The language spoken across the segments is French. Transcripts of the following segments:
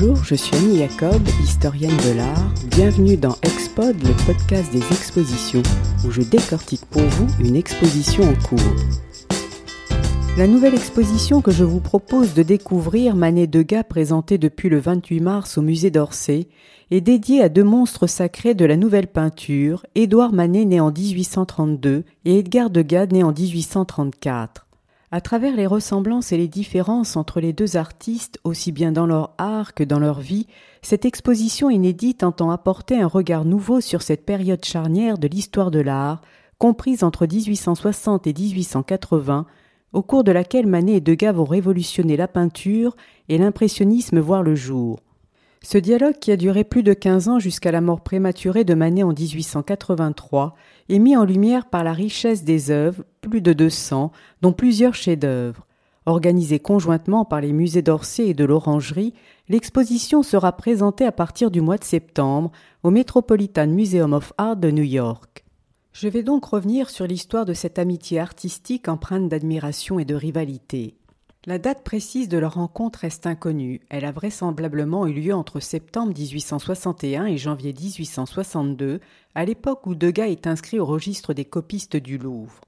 Bonjour, je suis Annie Jacob, historienne de l'art. Bienvenue dans Expod, le podcast des expositions, où je décortique pour vous une exposition en cours. La nouvelle exposition que je vous propose de découvrir, Manet Degas présentée depuis le 28 mars au musée d'Orsay, est dédiée à deux monstres sacrés de la nouvelle peinture, Édouard Manet né en 1832 et Edgar Degas né en 1834. À travers les ressemblances et les différences entre les deux artistes, aussi bien dans leur art que dans leur vie, cette exposition inédite entend apporter un regard nouveau sur cette période charnière de l'histoire de l'art, comprise entre 1860 et 1880, au cours de laquelle Manet et Degas vont révolutionner la peinture et l'impressionnisme voir le jour. Ce dialogue, qui a duré plus de quinze ans jusqu'à la mort prématurée de Manet en 1883, est mis en lumière par la richesse des œuvres, plus de 200, dont plusieurs chefs-d'œuvre. Organisée conjointement par les musées d'Orsay et de l'Orangerie, l'exposition sera présentée à partir du mois de septembre au Metropolitan Museum of Art de New York. Je vais donc revenir sur l'histoire de cette amitié artistique empreinte d'admiration et de rivalité. La date précise de leur rencontre reste inconnue. Elle a vraisemblablement eu lieu entre septembre 1861 et janvier 1862, à l'époque où Degas est inscrit au registre des copistes du Louvre.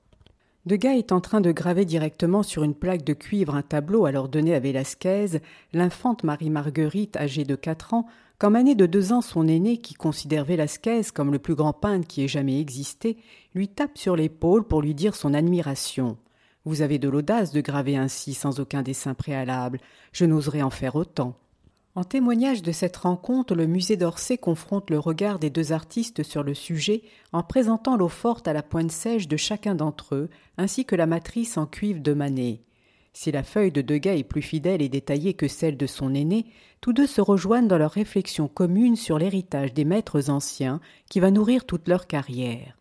Degas est en train de graver directement sur une plaque de cuivre un tableau alors donné à Vélasquez, l'infante Marie-Marguerite âgée de quatre ans, quand Manet de deux ans, son aîné, qui considère Vélasquez comme le plus grand peintre qui ait jamais existé, lui tape sur l'épaule pour lui dire son admiration. Vous avez de l'audace de graver ainsi sans aucun dessin préalable. Je n'oserais en faire autant. En témoignage de cette rencontre, le musée d'Orsay confronte le regard des deux artistes sur le sujet en présentant l'eau forte à la pointe sèche de chacun d'entre eux, ainsi que la matrice en cuivre de Manet. Si la feuille de Degas est plus fidèle et détaillée que celle de son aîné, tous deux se rejoignent dans leur réflexion commune sur l'héritage des maîtres anciens qui va nourrir toute leur carrière.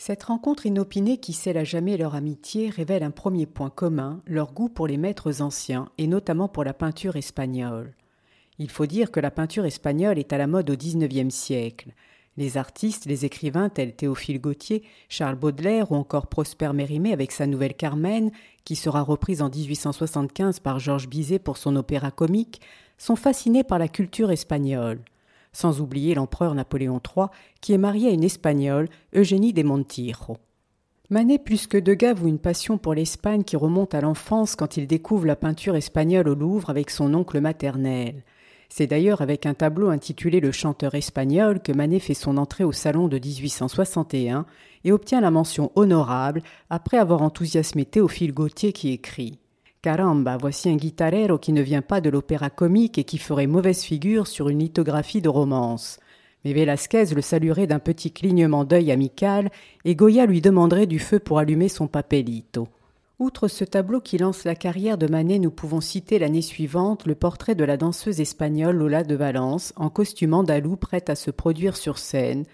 Cette rencontre inopinée qui scelle à jamais leur amitié révèle un premier point commun, leur goût pour les maîtres anciens, et notamment pour la peinture espagnole. Il faut dire que la peinture espagnole est à la mode au XIXe siècle. Les artistes, les écrivains tels Théophile Gautier, Charles Baudelaire ou encore Prosper Mérimée avec sa nouvelle Carmen, qui sera reprise en 1875 par Georges Bizet pour son opéra comique, sont fascinés par la culture espagnole sans oublier l'empereur Napoléon III, qui est marié à une Espagnole, Eugénie de Montijo. Manet plus que Degas voue une passion pour l'Espagne qui remonte à l'enfance quand il découvre la peinture espagnole au Louvre avec son oncle maternel. C'est d'ailleurs avec un tableau intitulé Le chanteur espagnol que Manet fait son entrée au salon de 1861 et obtient la mention honorable après avoir enthousiasmé Théophile Gautier qui écrit Caramba, voici un guitarero qui ne vient pas de l'opéra comique et qui ferait mauvaise figure sur une lithographie de romance. Mais Velasquez le saluerait d'un petit clignement d'œil amical et Goya lui demanderait du feu pour allumer son papelito. Outre ce tableau qui lance la carrière de Manet, nous pouvons citer l'année suivante le portrait de la danseuse espagnole Lola de Valence, en costume andalou prête à se produire sur scène,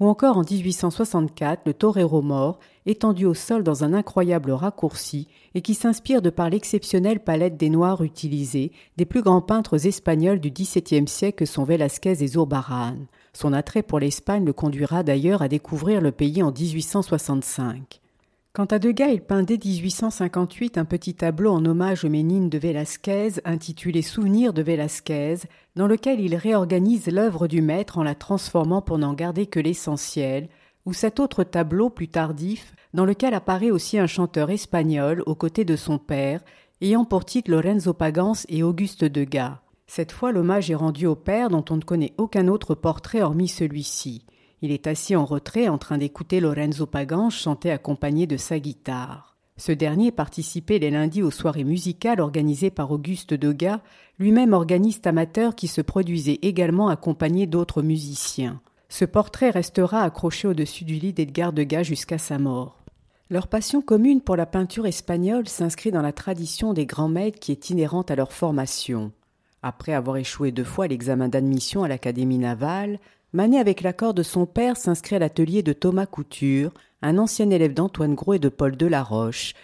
ou encore en 1864 le torero mort, étendu au sol dans un incroyable raccourci et qui s'inspire de par l'exceptionnelle palette des noirs utilisés des plus grands peintres espagnols du XVIIe siècle sont Velázquez et Zurbarán. Son attrait pour l'Espagne le conduira d'ailleurs à découvrir le pays en 1865. Quant à Degas, il peint dès 1858 un petit tableau en hommage aux Ménines de Velázquez intitulé Souvenirs de Velázquez, dans lequel il réorganise l'œuvre du maître en la transformant pour n'en garder que l'essentiel, ou cet autre tableau plus tardif, dans lequel apparaît aussi un chanteur espagnol aux côtés de son père, ayant pour titre Lorenzo Pagans et Auguste Degas. Cette fois, l'hommage est rendu au père dont on ne connaît aucun autre portrait hormis celui-ci. Il est assis en retrait en train d'écouter Lorenzo Pagan chanter accompagné de sa guitare. Ce dernier participait les lundis aux soirées musicales organisées par Auguste Degas, lui-même organiste amateur qui se produisait également accompagné d'autres musiciens. Ce portrait restera accroché au-dessus du lit d'Edgar Degas jusqu'à sa mort. Leur passion commune pour la peinture espagnole s'inscrit dans la tradition des grands maîtres qui est inhérente à leur formation. Après avoir échoué deux fois l'examen d'admission à l'Académie navale, Manet, avec l'accord de son père, s'inscrit à l'atelier de Thomas Couture, un ancien élève d'Antoine Gros et de Paul Delaroche,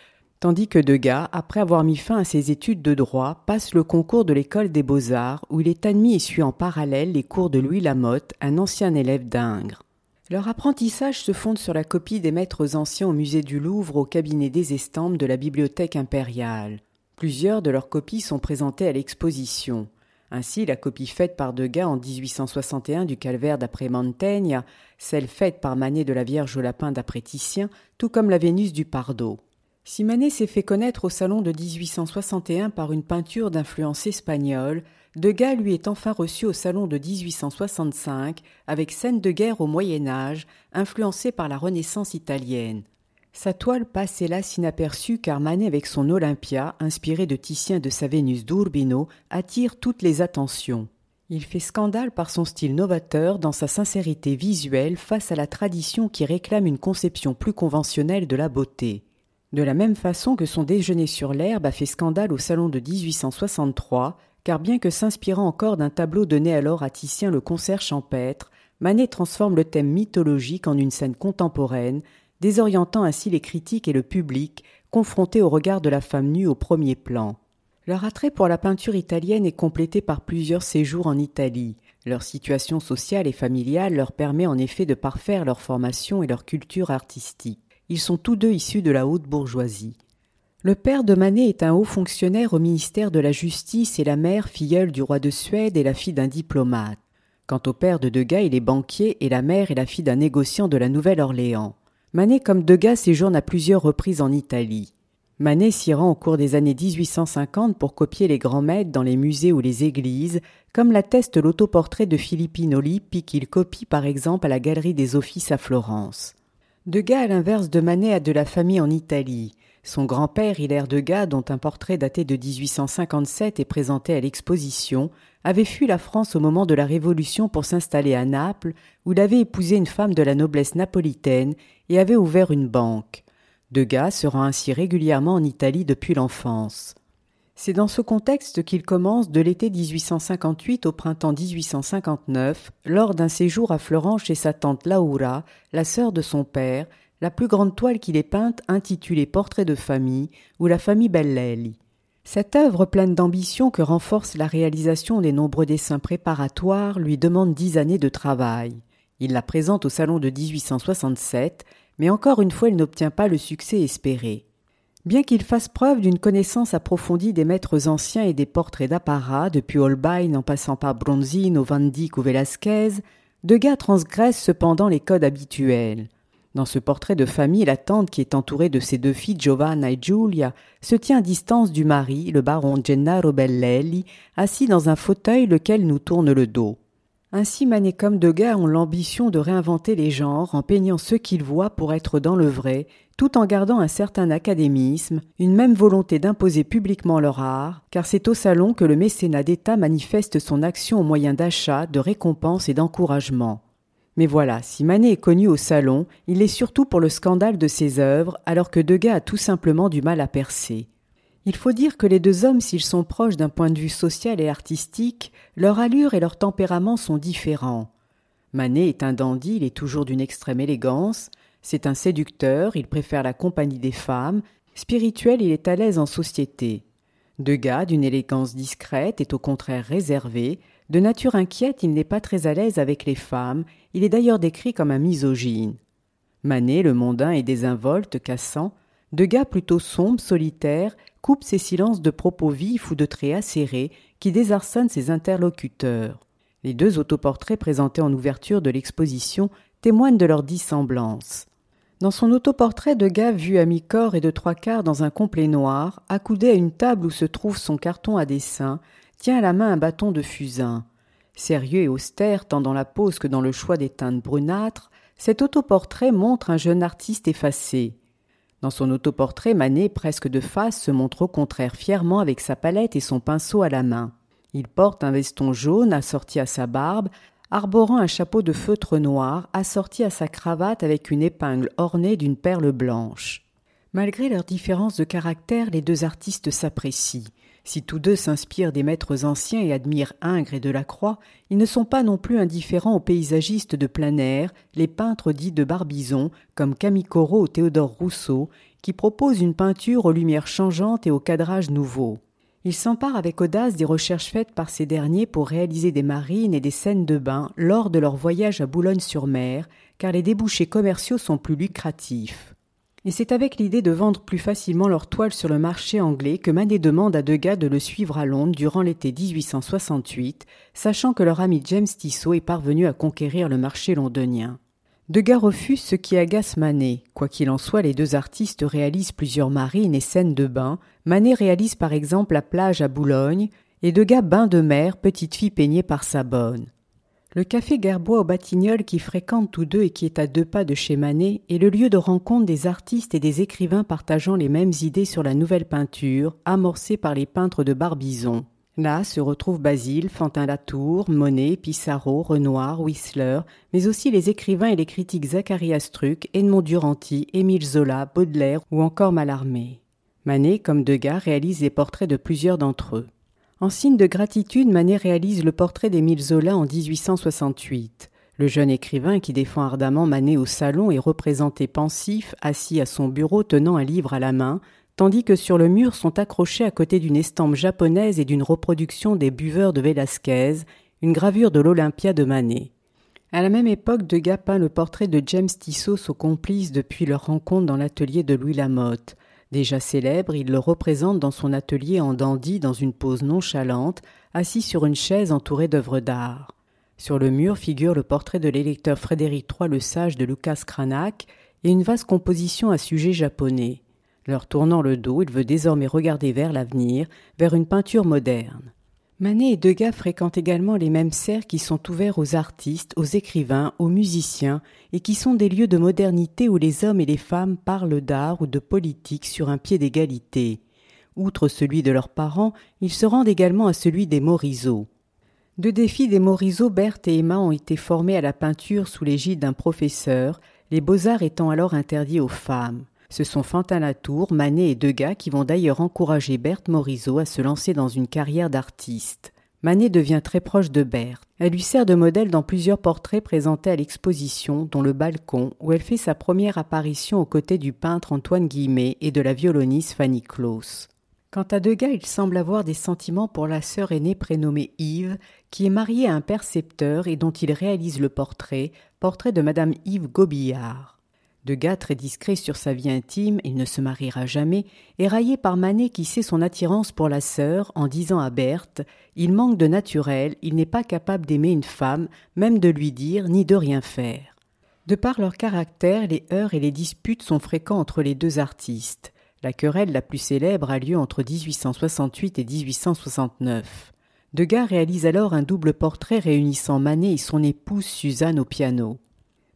tandis que Degas, après avoir mis fin à ses études de droit, passe le concours de l'école des beaux-arts, où il est admis et suit en parallèle les cours de Louis Lamotte, un ancien élève d'Ingres. Leur apprentissage se fonde sur la copie des maîtres anciens au musée du Louvre au cabinet des estampes de la bibliothèque impériale. Plusieurs de leurs copies sont présentées à l'exposition. Ainsi, la copie faite par Degas en 1861 du calvaire d'après Montaigne, celle faite par Manet de la Vierge au lapin d'après Titien, tout comme la Vénus du Pardo. Si Manet s'est fait connaître au salon de 1861 par une peinture d'influence espagnole, Degas lui est enfin reçu au salon de 1865 avec scène de guerre au Moyen Âge, influencée par la Renaissance italienne. Sa toile passe hélas inaperçue car Manet avec son Olympia, inspiré de Titien de sa Vénus d'Urbino, attire toutes les attentions. Il fait scandale par son style novateur dans sa sincérité visuelle face à la tradition qui réclame une conception plus conventionnelle de la beauté. De la même façon que son déjeuner sur l'herbe a fait scandale au salon de 1863, car bien que s'inspirant encore d'un tableau donné alors à Titien le concert champêtre, Manet transforme le thème mythologique en une scène contemporaine, désorientant ainsi les critiques et le public, confrontés au regard de la femme nue au premier plan. Leur attrait pour la peinture italienne est complété par plusieurs séjours en Italie. Leur situation sociale et familiale leur permet en effet de parfaire leur formation et leur culture artistique. Ils sont tous deux issus de la haute bourgeoisie. Le père de Manet est un haut fonctionnaire au ministère de la Justice et la mère filleule du roi de Suède et la fille d'un diplomate. Quant au père de Degas, il est banquier et la mère est la fille d'un négociant de la Nouvelle-Orléans. Manet comme Degas séjourne à plusieurs reprises en Italie. Manet s'y rend au cours des années 1850 pour copier les grands maîtres dans les musées ou les églises, comme l'atteste l'autoportrait de Philippino Lippi qu'il copie par exemple à la Galerie des Offices à Florence. Degas, à l'inverse de Manet, a de la famille en Italie. Son grand-père, Hilaire Degas, dont un portrait daté de 1857 est présenté à l'exposition, avait fui la France au moment de la Révolution pour s'installer à Naples, où il avait épousé une femme de la noblesse napolitaine et avait ouvert une banque. Degas se rend ainsi régulièrement en Italie depuis l'enfance. C'est dans ce contexte qu'il commence de l'été 1858 au printemps 1859, lors d'un séjour à Florence chez sa tante Laura, la sœur de son père, la plus grande toile qu'il ait peinte intitulée Portrait de famille ou La famille Bellelli. Cette œuvre pleine d'ambition que renforce la réalisation des nombreux dessins préparatoires lui demande dix années de travail. Il la présente au salon de 1867, mais encore une fois il n'obtient pas le succès espéré. Bien qu'il fasse preuve d'une connaissance approfondie des maîtres anciens et des portraits d'apparat, depuis Holbein en passant par Bronzino, Van Dyck ou Velasquez, Degas transgresse cependant les codes habituels. Dans ce portrait de famille, la tante qui est entourée de ses deux filles Giovanna et Giulia se tient à distance du mari, le baron Gennaro Bellelli, assis dans un fauteuil lequel nous tourne le dos. Ainsi Manet comme Degas ont l'ambition de réinventer les genres en peignant ce qu'ils voient pour être dans le vrai, tout en gardant un certain académisme, une même volonté d'imposer publiquement leur art, car c'est au salon que le mécénat d'État manifeste son action au moyen d'achat, de récompenses et d'encouragement. Mais voilà, si Manet est connu au salon, il est surtout pour le scandale de ses œuvres, alors que Degas a tout simplement du mal à percer. Il faut dire que les deux hommes, s'ils sont proches d'un point de vue social et artistique, leur allure et leur tempérament sont différents. Manet est un dandy, il est toujours d'une extrême élégance, c'est un séducteur, il préfère la compagnie des femmes, spirituel, il est à l'aise en société. Degas, d'une élégance discrète, est au contraire réservé, de nature inquiète, il n'est pas très à l'aise avec les femmes, il est d'ailleurs décrit comme un misogyne. Manet, le mondain et désinvolte, cassant, Degas plutôt sombre, solitaire, coupe ses silences de propos vifs ou de traits acérés qui désarçonnent ses interlocuteurs. Les deux autoportraits présentés en ouverture de l'exposition témoignent de leur dissemblance. Dans son autoportrait, Degas, vu à mi-corps et de trois quarts dans un complet noir, accoudé à une table où se trouve son carton à dessin, tient à la main un bâton de fusain. Sérieux et austère tant dans la pose que dans le choix des teintes brunâtres, cet autoportrait montre un jeune artiste effacé. Dans son autoportrait, Manet, presque de face, se montre au contraire fièrement avec sa palette et son pinceau à la main. Il porte un veston jaune assorti à sa barbe, arborant un chapeau de feutre noir assorti à sa cravate avec une épingle ornée d'une perle blanche. Malgré leurs différences de caractère, les deux artistes s'apprécient. Si tous deux s'inspirent des maîtres anciens et admirent Ingres et Delacroix, ils ne sont pas non plus indifférents aux paysagistes de plein air, les peintres dits de Barbizon, comme Camille Corot ou Théodore Rousseau, qui proposent une peinture aux lumières changeantes et au cadrage nouveau. Ils s'emparent avec audace des recherches faites par ces derniers pour réaliser des marines et des scènes de bain lors de leur voyage à Boulogne-sur-Mer, car les débouchés commerciaux sont plus lucratifs. Et c'est avec l'idée de vendre plus facilement leurs toiles sur le marché anglais que Manet demande à Degas de le suivre à Londres durant l'été 1868, sachant que leur ami James Tissot est parvenu à conquérir le marché londonien. Degas refuse ce qui agace Manet. Quoi qu'il en soit, les deux artistes réalisent plusieurs marines et scènes de bain. Manet réalise par exemple la plage à Boulogne et Degas bain de mer, petite fille peignée par sa bonne. Le café Gerbois au Batignolles qui fréquentent tous deux et qui est à deux pas de chez Manet est le lieu de rencontre des artistes et des écrivains partageant les mêmes idées sur la nouvelle peinture, amorcée par les peintres de Barbizon. Là se retrouvent Basile, Fantin Latour, Monet, Pissarro, Renoir, Whistler, mais aussi les écrivains et les critiques Zacharias Struck, Edmond Duranty, Émile Zola, Baudelaire ou encore Mallarmé. Manet, comme Degas, réalise les portraits de plusieurs d'entre eux. En signe de gratitude, Manet réalise le portrait d'Émile Zola en 1868. Le jeune écrivain qui défend ardemment Manet au salon est représenté pensif, assis à son bureau tenant un livre à la main, tandis que sur le mur sont accrochés à côté d'une estampe japonaise et d'une reproduction des buveurs de Velasquez, une gravure de l'Olympia de Manet. À la même époque, Degas peint le portrait de James Tissos au complice depuis leur rencontre dans l'atelier de Louis Lamotte. Déjà célèbre, il le représente dans son atelier en dandy dans une pose nonchalante, assis sur une chaise entourée d'œuvres d'art. Sur le mur figure le portrait de l'électeur Frédéric III le Sage de Lucas Cranach et une vaste composition à sujet japonais. Leur tournant le dos, il veut désormais regarder vers l'avenir, vers une peinture moderne. Manet et Degas fréquentent également les mêmes cercles qui sont ouverts aux artistes, aux écrivains, aux musiciens, et qui sont des lieux de modernité où les hommes et les femmes parlent d'art ou de politique sur un pied d'égalité. Outre celui de leurs parents, ils se rendent également à celui des Morisot. Deux défis des Morisot, Berthe et Emma ont été formés à la peinture sous l'égide d'un professeur, les beaux-arts étant alors interdits aux femmes. Ce sont Fantin Latour, Manet et Degas qui vont d'ailleurs encourager Berthe Morisot à se lancer dans une carrière d'artiste. Manet devient très proche de Berthe. Elle lui sert de modèle dans plusieurs portraits présentés à l'exposition, dont le balcon, où elle fait sa première apparition aux côtés du peintre Antoine Guillemet et de la violoniste Fanny Claus. Quant à Degas, il semble avoir des sentiments pour la sœur aînée prénommée Yves, qui est mariée à un percepteur et dont il réalise le portrait, portrait de Madame Yves Gobillard. Degas, très discret sur sa vie intime, il ne se mariera jamais, est raillé par Manet qui sait son attirance pour la sœur en disant à Berthe Il manque de naturel, il n'est pas capable d'aimer une femme, même de lui dire, ni de rien faire. De par leur caractère, les heurts et les disputes sont fréquents entre les deux artistes. La querelle la plus célèbre a lieu entre 1868 et 1869. Degas réalise alors un double portrait réunissant Manet et son épouse Suzanne au piano.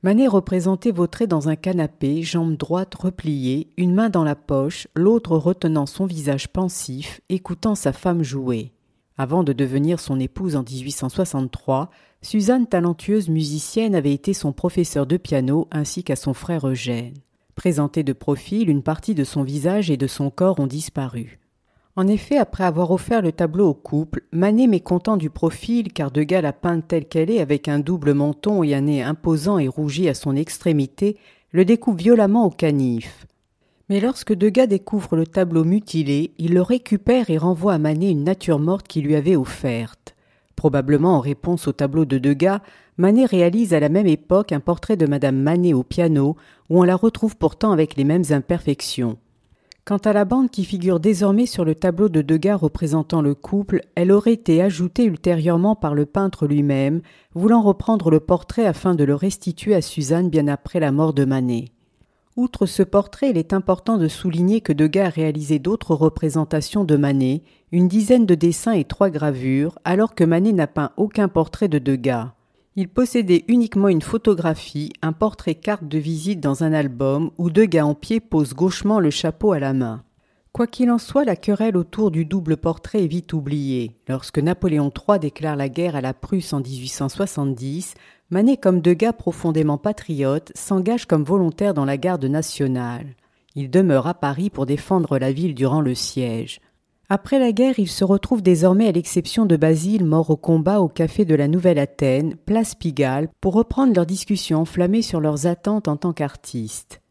Manet représenté vautré dans un canapé, jambes droites repliées, une main dans la poche, l'autre retenant son visage pensif, écoutant sa femme jouer. Avant de devenir son épouse en 1863, Suzanne, talentueuse musicienne, avait été son professeur de piano ainsi qu'à son frère Eugène. Présenté de profil, une partie de son visage et de son corps ont disparu. En effet, après avoir offert le tableau au couple, Manet mécontent du profil car Degas la peinte telle qu'elle est avec un double menton et un nez imposant et rougi à son extrémité, le découpe violemment au canif. Mais lorsque Degas découvre le tableau mutilé, il le récupère et renvoie à Manet une nature morte qu'il lui avait offerte. Probablement en réponse au tableau de Degas, Manet réalise à la même époque un portrait de Madame Manet au piano, où on la retrouve pourtant avec les mêmes imperfections. Quant à la bande qui figure désormais sur le tableau de Degas représentant le couple, elle aurait été ajoutée ultérieurement par le peintre lui-même, voulant reprendre le portrait afin de le restituer à Suzanne bien après la mort de Manet. Outre ce portrait, il est important de souligner que Degas a réalisé d'autres représentations de Manet, une dizaine de dessins et trois gravures, alors que Manet n'a peint aucun portrait de Degas. Il possédait uniquement une photographie, un portrait carte de visite dans un album où deux gars en pied posent gauchement le chapeau à la main. Quoi qu'il en soit, la querelle autour du double portrait est vite oubliée. Lorsque Napoléon III déclare la guerre à la Prusse en 1870, Manet, comme Degas profondément patriote, s'engage comme volontaire dans la garde nationale. Il demeure à Paris pour défendre la ville durant le siège. Après la guerre, il se retrouve désormais à l'exception de Basile, mort au combat au café de la Nouvelle Athènes, place Pigalle, pour reprendre leurs discussions enflammées sur leurs attentes en tant qu'artistes.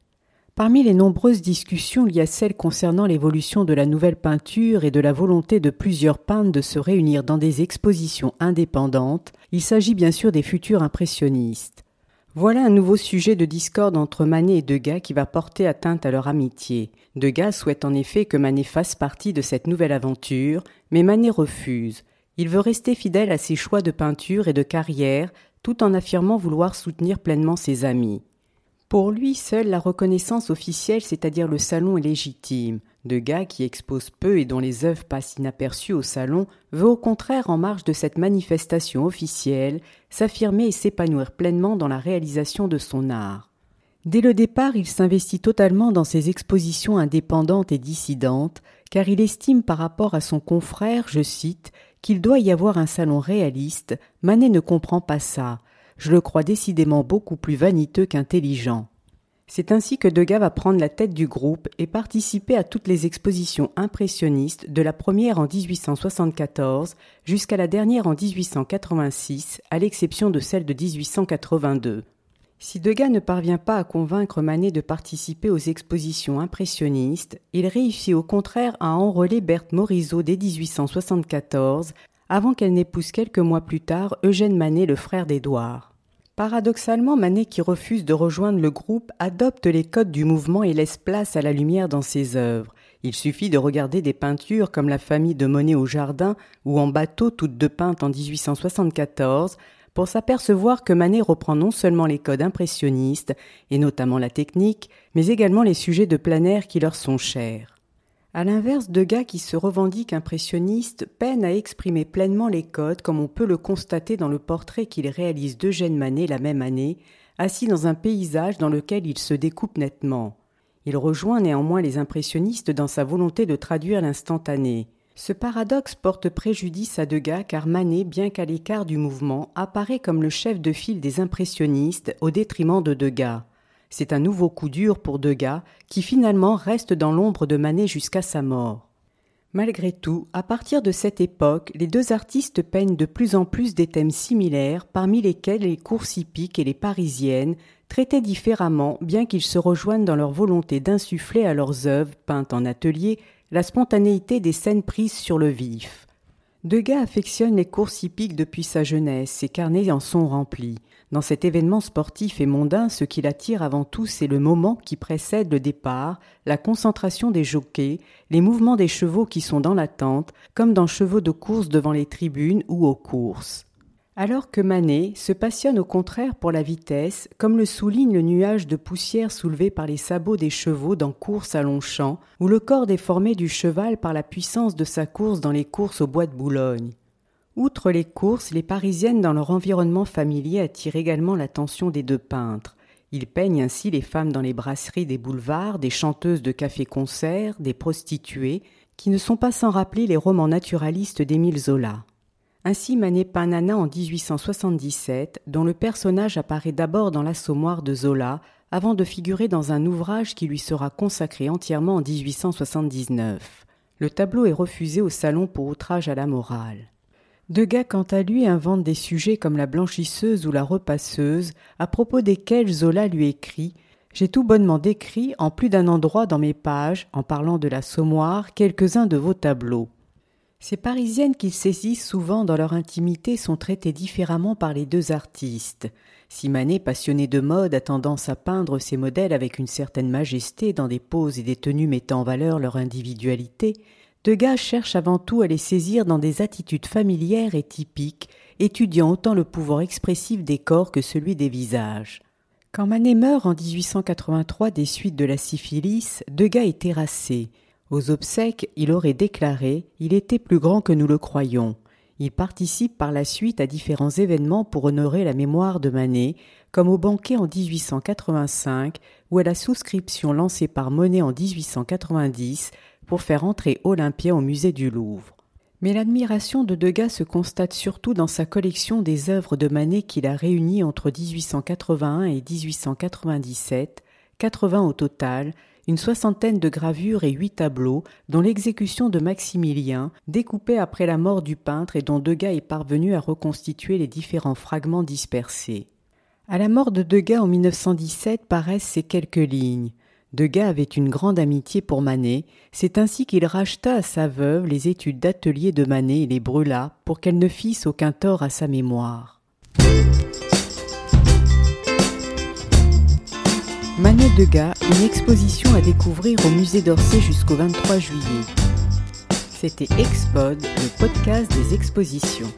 Parmi les nombreuses discussions, il y a celle concernant l'évolution de la nouvelle peinture et de la volonté de plusieurs peintres de se réunir dans des expositions indépendantes. Il s'agit bien sûr des futurs impressionnistes. Voilà un nouveau sujet de discorde entre Manet et Degas qui va porter atteinte à leur amitié. Degas souhaite en effet que Manet fasse partie de cette nouvelle aventure, mais Manet refuse. Il veut rester fidèle à ses choix de peinture et de carrière, tout en affirmant vouloir soutenir pleinement ses amis. Pour lui, seule la reconnaissance officielle, c'est-à-dire le salon, est légitime. Degas, qui expose peu et dont les œuvres passent inaperçues au salon, veut au contraire, en marge de cette manifestation officielle, s'affirmer et s'épanouir pleinement dans la réalisation de son art. Dès le départ, il s'investit totalement dans ses expositions indépendantes et dissidentes, car il estime par rapport à son confrère, je cite, qu'il doit y avoir un salon réaliste, Manet ne comprend pas ça. Je le crois décidément beaucoup plus vaniteux qu'intelligent. C'est ainsi que Degas va prendre la tête du groupe et participer à toutes les expositions impressionnistes de la première en 1874 jusqu'à la dernière en 1886, à l'exception de celle de 1882. Si Degas ne parvient pas à convaincre Manet de participer aux expositions impressionnistes, il réussit au contraire à enrôler Berthe Morisot dès 1874, avant qu'elle n'épouse quelques mois plus tard Eugène Manet, le frère d'Édouard. Paradoxalement, Manet, qui refuse de rejoindre le groupe, adopte les codes du mouvement et laisse place à la lumière dans ses œuvres. Il suffit de regarder des peintures comme la famille de Monet au jardin ou en bateau toutes deux peintes en 1874 pour s'apercevoir que Manet reprend non seulement les codes impressionnistes, et notamment la technique, mais également les sujets de plein air qui leur sont chers. À l'inverse, Degas qui se revendique impressionniste peine à exprimer pleinement les codes comme on peut le constater dans le portrait qu'il réalise d'Eugène Manet la même année, assis dans un paysage dans lequel il se découpe nettement. Il rejoint néanmoins les impressionnistes dans sa volonté de traduire l'instantané. Ce paradoxe porte préjudice à Degas car Manet, bien qu'à l'écart du mouvement, apparaît comme le chef de file des impressionnistes au détriment de Degas. C'est un nouveau coup dur pour Degas, qui finalement reste dans l'ombre de Manet jusqu'à sa mort. Malgré tout, à partir de cette époque, les deux artistes peignent de plus en plus des thèmes similaires, parmi lesquels les courses hippiques et les parisiennes, traités différemment, bien qu'ils se rejoignent dans leur volonté d'insuffler à leurs œuvres, peintes en atelier, la spontanéité des scènes prises sur le vif. Degas affectionne les courses hippiques depuis sa jeunesse, ses carnets en sont remplis. Dans cet événement sportif et mondain, ce qui l'attire avant tout, c'est le moment qui précède le départ, la concentration des jockeys, les mouvements des chevaux qui sont dans l'attente, comme dans chevaux de course devant les tribunes ou aux courses. Alors que Manet se passionne au contraire pour la vitesse, comme le souligne le nuage de poussière soulevé par les sabots des chevaux dans course à Longchamp, ou le corps déformé du cheval par la puissance de sa course dans les courses au bois de Boulogne. Outre les courses, les Parisiennes dans leur environnement familier attirent également l'attention des deux peintres. Ils peignent ainsi les femmes dans les brasseries des boulevards, des chanteuses de café-concert, des prostituées, qui ne sont pas sans rappeler les romans naturalistes d'Émile Zola. Ainsi Manet peint Nana en 1877, dont le personnage apparaît d'abord dans l'assommoir de Zola, avant de figurer dans un ouvrage qui lui sera consacré entièrement en 1879. Le tableau est refusé au salon pour outrage à la morale. Degas, quant à lui, invente des sujets comme la blanchisseuse ou la repasseuse, à propos desquels Zola lui écrit J'ai tout bonnement décrit, en plus d'un endroit dans mes pages, en parlant de la sommoire, quelques-uns de vos tableaux. Ces Parisiennes qu'il saisissent souvent dans leur intimité sont traitées différemment par les deux artistes. Simanet, passionné de mode, a tendance à peindre ses modèles avec une certaine majesté dans des poses et des tenues mettant en valeur leur individualité, Degas cherche avant tout à les saisir dans des attitudes familières et typiques, étudiant autant le pouvoir expressif des corps que celui des visages. Quand Manet meurt en 1883 des suites de la syphilis, Degas est terrassé. Aux obsèques, il aurait déclaré Il était plus grand que nous le croyons. Il participe par la suite à différents événements pour honorer la mémoire de Manet, comme au banquet en 1885 ou à la souscription lancée par Monet en 1890 pour faire entrer Olympia au musée du Louvre. Mais l'admiration de Degas se constate surtout dans sa collection des œuvres de Manet qu'il a réunies entre 1881 et 1897, 80 au total, une soixantaine de gravures et huit tableaux, dont l'exécution de Maximilien, découpée après la mort du peintre et dont Degas est parvenu à reconstituer les différents fragments dispersés. À la mort de Degas en 1917 paraissent ces quelques lignes. Degas avait une grande amitié pour Manet, c'est ainsi qu'il racheta à sa veuve les études d'atelier de Manet et les brûla pour qu'elles ne fissent aucun tort à sa mémoire. Manette de gars, une exposition à découvrir au musée d'Orsay jusqu'au 23 juillet. C'était Expod, le podcast des expositions.